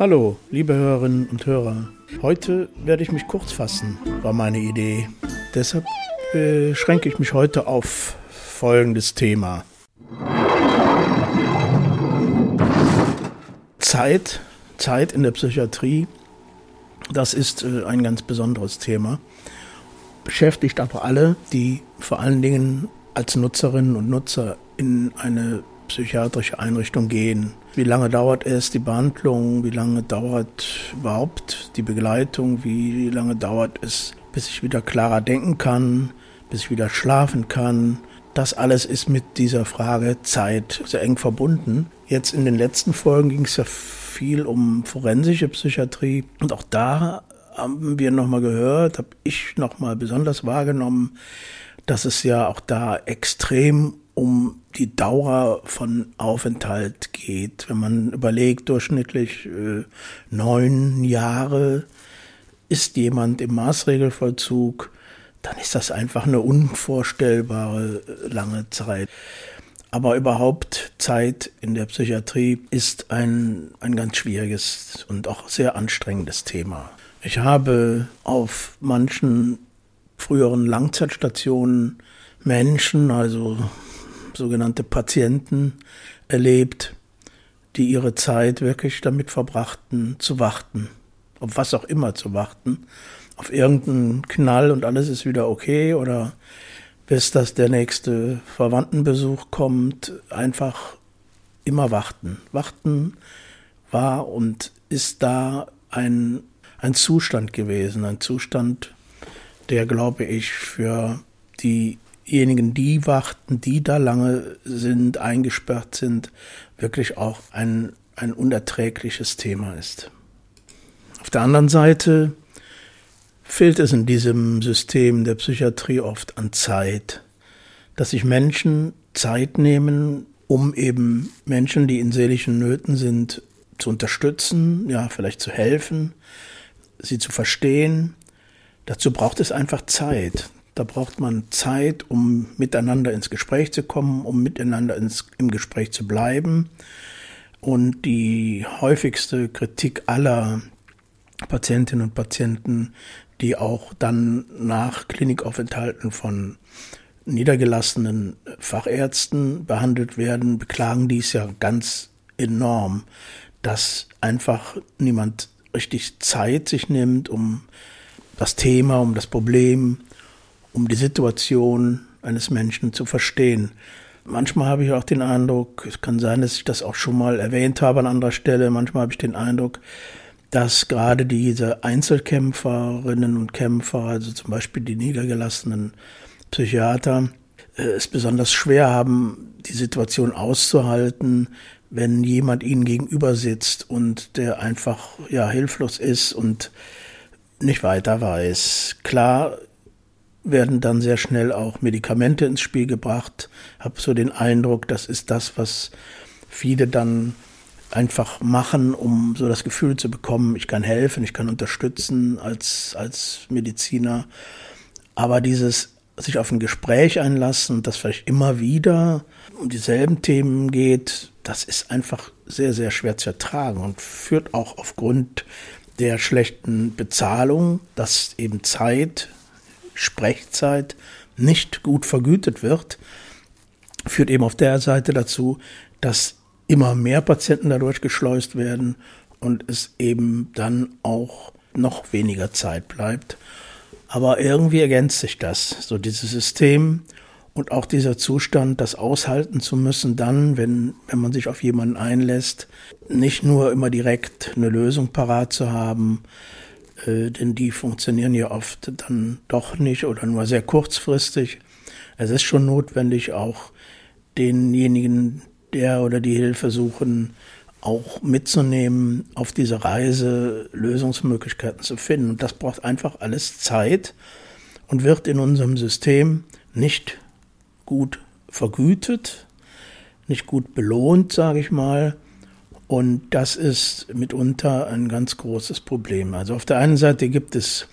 Hallo, liebe Hörerinnen und Hörer. Heute werde ich mich kurz fassen, war meine Idee. Deshalb beschränke ich mich heute auf folgendes Thema. Zeit, Zeit in der Psychiatrie, das ist äh, ein ganz besonderes Thema. Beschäftigt aber alle, die vor allen Dingen als Nutzerinnen und Nutzer in eine psychiatrische Einrichtung gehen. Wie lange dauert es die Behandlung? Wie lange dauert überhaupt die Begleitung? Wie lange dauert es, bis ich wieder klarer denken kann, bis ich wieder schlafen kann? Das alles ist mit dieser Frage Zeit sehr eng verbunden. Jetzt in den letzten Folgen ging es ja viel um forensische Psychiatrie und auch da haben wir nochmal gehört, habe ich nochmal besonders wahrgenommen, dass es ja auch da extrem um die Dauer von Aufenthalt geht. Wenn man überlegt, durchschnittlich äh, neun Jahre ist jemand im Maßregelvollzug, dann ist das einfach eine unvorstellbare äh, lange Zeit. Aber überhaupt Zeit in der Psychiatrie ist ein, ein ganz schwieriges und auch sehr anstrengendes Thema. Ich habe auf manchen früheren Langzeitstationen Menschen, also sogenannte Patienten, erlebt, die ihre Zeit wirklich damit verbrachten, zu warten. Auf was auch immer zu warten. Auf irgendeinen Knall und alles ist wieder okay oder bis dass der nächste Verwandtenbesuch kommt. Einfach immer warten. Warten war und ist da ein, ein Zustand gewesen. Ein Zustand, der, glaube ich, für die diejenigen, die warten, die da lange sind, eingesperrt sind, wirklich auch ein, ein unerträgliches Thema ist. Auf der anderen Seite fehlt es in diesem System der Psychiatrie oft an Zeit, dass sich Menschen Zeit nehmen, um eben Menschen, die in seelischen Nöten sind, zu unterstützen, ja, vielleicht zu helfen, sie zu verstehen. Dazu braucht es einfach Zeit. Da braucht man Zeit, um miteinander ins Gespräch zu kommen, um miteinander ins, im Gespräch zu bleiben. Und die häufigste Kritik aller Patientinnen und Patienten, die auch dann nach Klinikaufenthalten von niedergelassenen Fachärzten behandelt werden, beklagen dies ja ganz enorm, dass einfach niemand richtig Zeit sich nimmt, um das Thema, um das Problem um die Situation eines Menschen zu verstehen. Manchmal habe ich auch den Eindruck, es kann sein, dass ich das auch schon mal erwähnt habe an anderer Stelle, manchmal habe ich den Eindruck, dass gerade diese Einzelkämpferinnen und Kämpfer, also zum Beispiel die niedergelassenen Psychiater, äh, es besonders schwer haben, die Situation auszuhalten, wenn jemand ihnen gegenüber sitzt und der einfach ja hilflos ist und nicht weiter weiß. Klar werden dann sehr schnell auch Medikamente ins Spiel gebracht. Habe so den Eindruck, das ist das, was viele dann einfach machen, um so das Gefühl zu bekommen, ich kann helfen, ich kann unterstützen als, als Mediziner. Aber dieses sich auf ein Gespräch einlassen, das vielleicht immer wieder um dieselben Themen geht, das ist einfach sehr, sehr schwer zu ertragen und führt auch aufgrund der schlechten Bezahlung, dass eben Zeit Sprechzeit nicht gut vergütet wird, führt eben auf der Seite dazu, dass immer mehr Patienten dadurch geschleust werden und es eben dann auch noch weniger Zeit bleibt. Aber irgendwie ergänzt sich das, so dieses System und auch dieser Zustand, das aushalten zu müssen, dann, wenn, wenn man sich auf jemanden einlässt, nicht nur immer direkt eine Lösung parat zu haben, äh, denn die funktionieren ja oft dann doch nicht oder nur sehr kurzfristig. Es ist schon notwendig, auch denjenigen, der oder die Hilfe suchen, auch mitzunehmen, auf diese Reise Lösungsmöglichkeiten zu finden. Und das braucht einfach alles Zeit und wird in unserem System nicht gut vergütet, nicht gut belohnt, sage ich mal. Und das ist mitunter ein ganz großes Problem. Also auf der einen Seite gibt es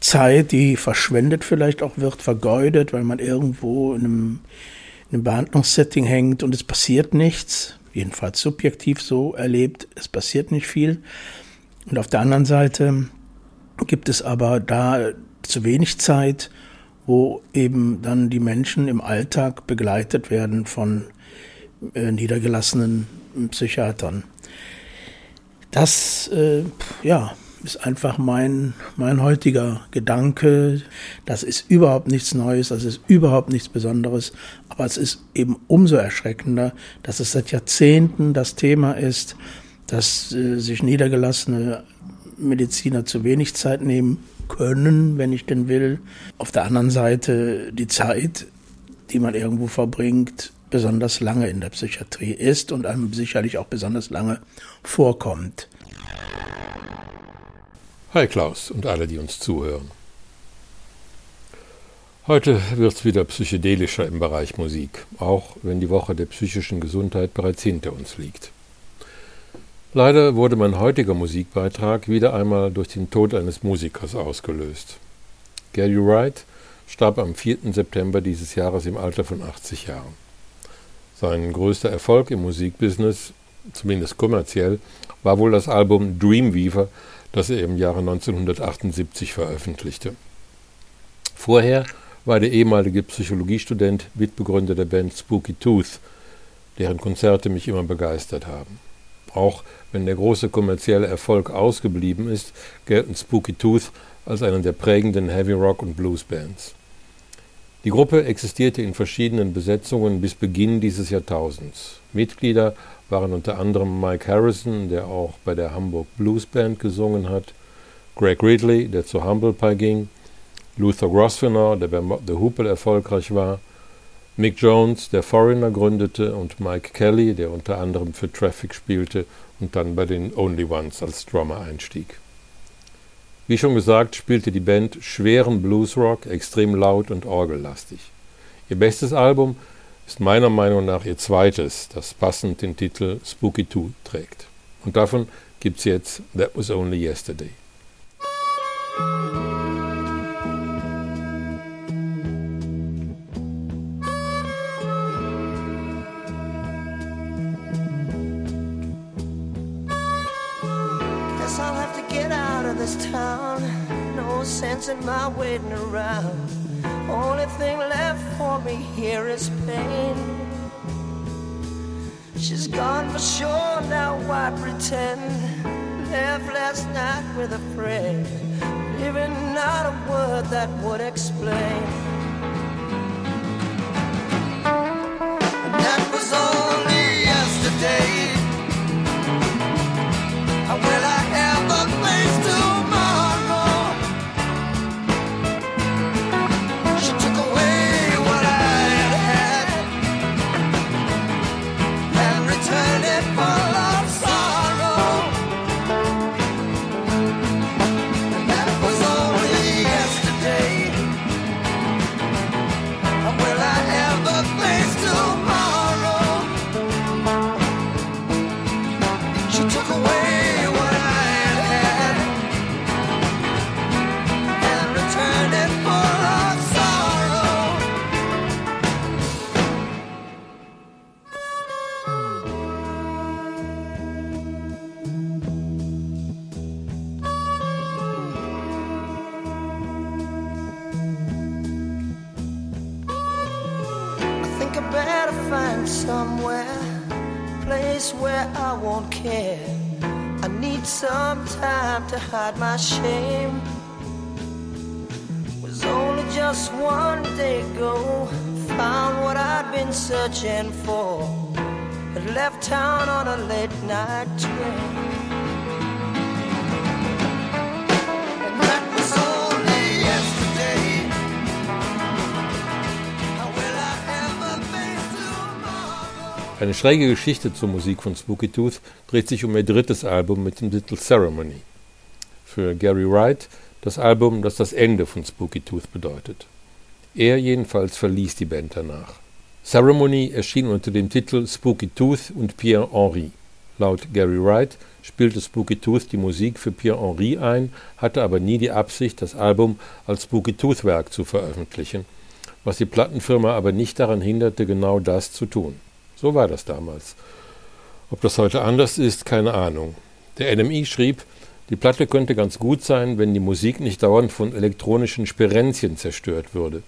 Zeit, die verschwendet vielleicht auch wird, vergeudet, weil man irgendwo in einem, in einem Behandlungssetting hängt und es passiert nichts. jedenfalls subjektiv so erlebt, es passiert nicht viel. Und auf der anderen Seite gibt es aber da zu wenig Zeit, wo eben dann die Menschen im Alltag begleitet werden von äh, niedergelassenen Psychiatern. Das, äh, ja, ist einfach mein, mein heutiger Gedanke. Das ist überhaupt nichts Neues, das ist überhaupt nichts Besonderes, aber es ist eben umso erschreckender, dass es seit Jahrzehnten das Thema ist, dass äh, sich niedergelassene Mediziner zu wenig Zeit nehmen können, wenn ich denn will. Auf der anderen Seite die Zeit, die man irgendwo verbringt, besonders lange in der Psychiatrie ist und einem sicherlich auch besonders lange vorkommt. Hi Klaus und alle, die uns zuhören. Heute wird es wieder psychedelischer im Bereich Musik, auch wenn die Woche der psychischen Gesundheit bereits hinter uns liegt. Leider wurde mein heutiger Musikbeitrag wieder einmal durch den Tod eines Musikers ausgelöst. Gary Wright starb am 4. September dieses Jahres im Alter von 80 Jahren. Sein größter Erfolg im Musikbusiness, zumindest kommerziell, war wohl das Album Dreamweaver das er im Jahre 1978 veröffentlichte. Vorher war der ehemalige Psychologiestudent Mitbegründer der Band Spooky Tooth, deren Konzerte mich immer begeistert haben. Auch wenn der große kommerzielle Erfolg ausgeblieben ist, gelten Spooky Tooth als eine der prägenden Heavy Rock und Blues Bands. Die Gruppe existierte in verschiedenen Besetzungen bis Beginn dieses Jahrtausends. Mitglieder waren unter anderem Mike Harrison, der auch bei der Hamburg Blues Band gesungen hat, Greg Ridley, der zu Humble Pie ging, Luther Grosvenor, der bei The Hoople erfolgreich war, Mick Jones, der Foreigner gründete, und Mike Kelly, der unter anderem für Traffic spielte und dann bei den Only Ones als Drummer einstieg. Wie schon gesagt, spielte die Band schweren Bluesrock, extrem laut und orgellastig. Ihr bestes Album ist meiner Meinung nach ihr zweites, das passend den Titel Spooky 2 trägt. Und davon gibt's jetzt That Was Only Yesterday. This town. No sense in my waiting around. Only thing left for me here is pain. She's gone for sure, now why pretend? Left last night with a friend, leaving not a word that would explain. To hide my shame. Was only just one day ago. Found what I'd been searching for. Had left town on a late night train. Eine schräge Geschichte zur Musik von Spooky Tooth dreht sich um ihr drittes Album mit dem Titel Ceremony für Gary Wright das Album, das das Ende von Spooky Tooth bedeutet. Er jedenfalls verließ die Band danach. Ceremony erschien unter dem Titel Spooky Tooth und Pierre Henry. Laut Gary Wright spielte Spooky Tooth die Musik für Pierre Henry ein, hatte aber nie die Absicht, das Album als Spooky Tooth Werk zu veröffentlichen, was die Plattenfirma aber nicht daran hinderte, genau das zu tun. So war das damals. Ob das heute anders ist, keine Ahnung. Der NMI schrieb, die Platte könnte ganz gut sein, wenn die Musik nicht dauernd von elektronischen Sperenzien zerstört würde.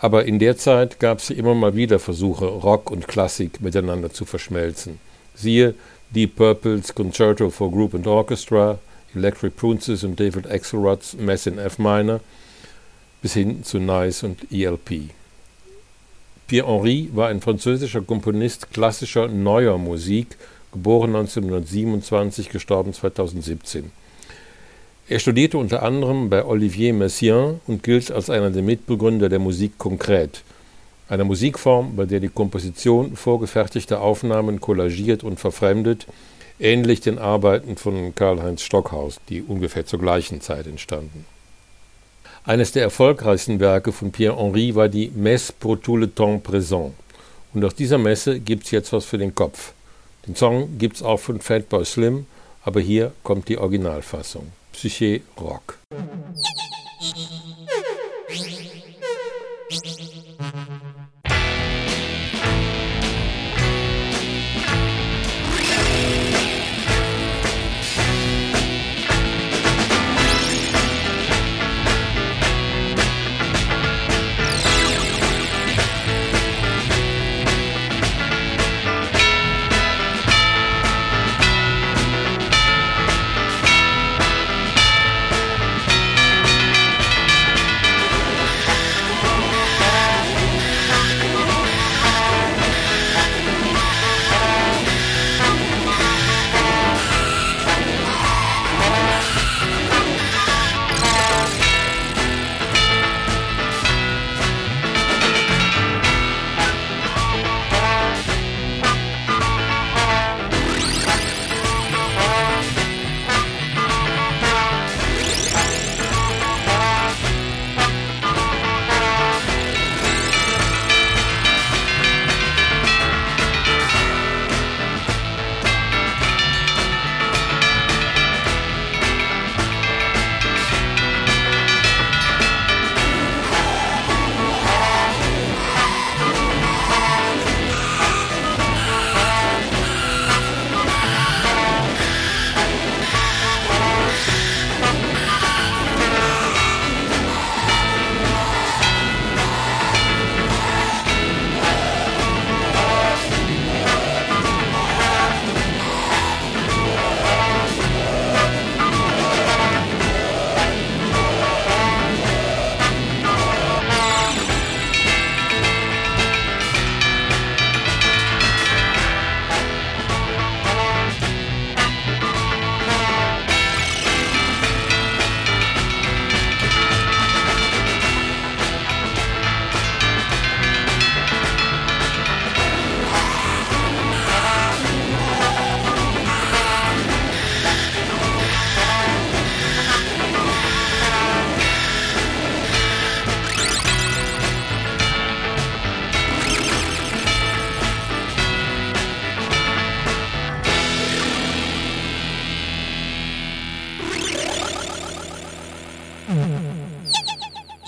Aber in der Zeit gab es immer mal wieder Versuche, Rock und Klassik miteinander zu verschmelzen. Siehe Deep Purple's Concerto for Group and Orchestra, Electric Princes und David Axelrod's Mess in F Minor bis hin zu Nice und ELP. Pierre Henry war ein französischer Komponist klassischer neuer Musik, geboren 1927, gestorben 2017. Er studierte unter anderem bei Olivier Messiaen und gilt als einer der Mitbegründer der Musik konkret, einer Musikform, bei der die Komposition vorgefertigter Aufnahmen kollagiert und verfremdet, ähnlich den Arbeiten von Karl-Heinz Stockhaus, die ungefähr zur gleichen Zeit entstanden. Eines der erfolgreichsten Werke von Pierre Henry war die Messe pour tout le temps présent. Und aus dieser Messe gibt's jetzt was für den Kopf. Den Song gibt's auch von Fatboy Slim, aber hier kommt die Originalfassung. Psyché Rock.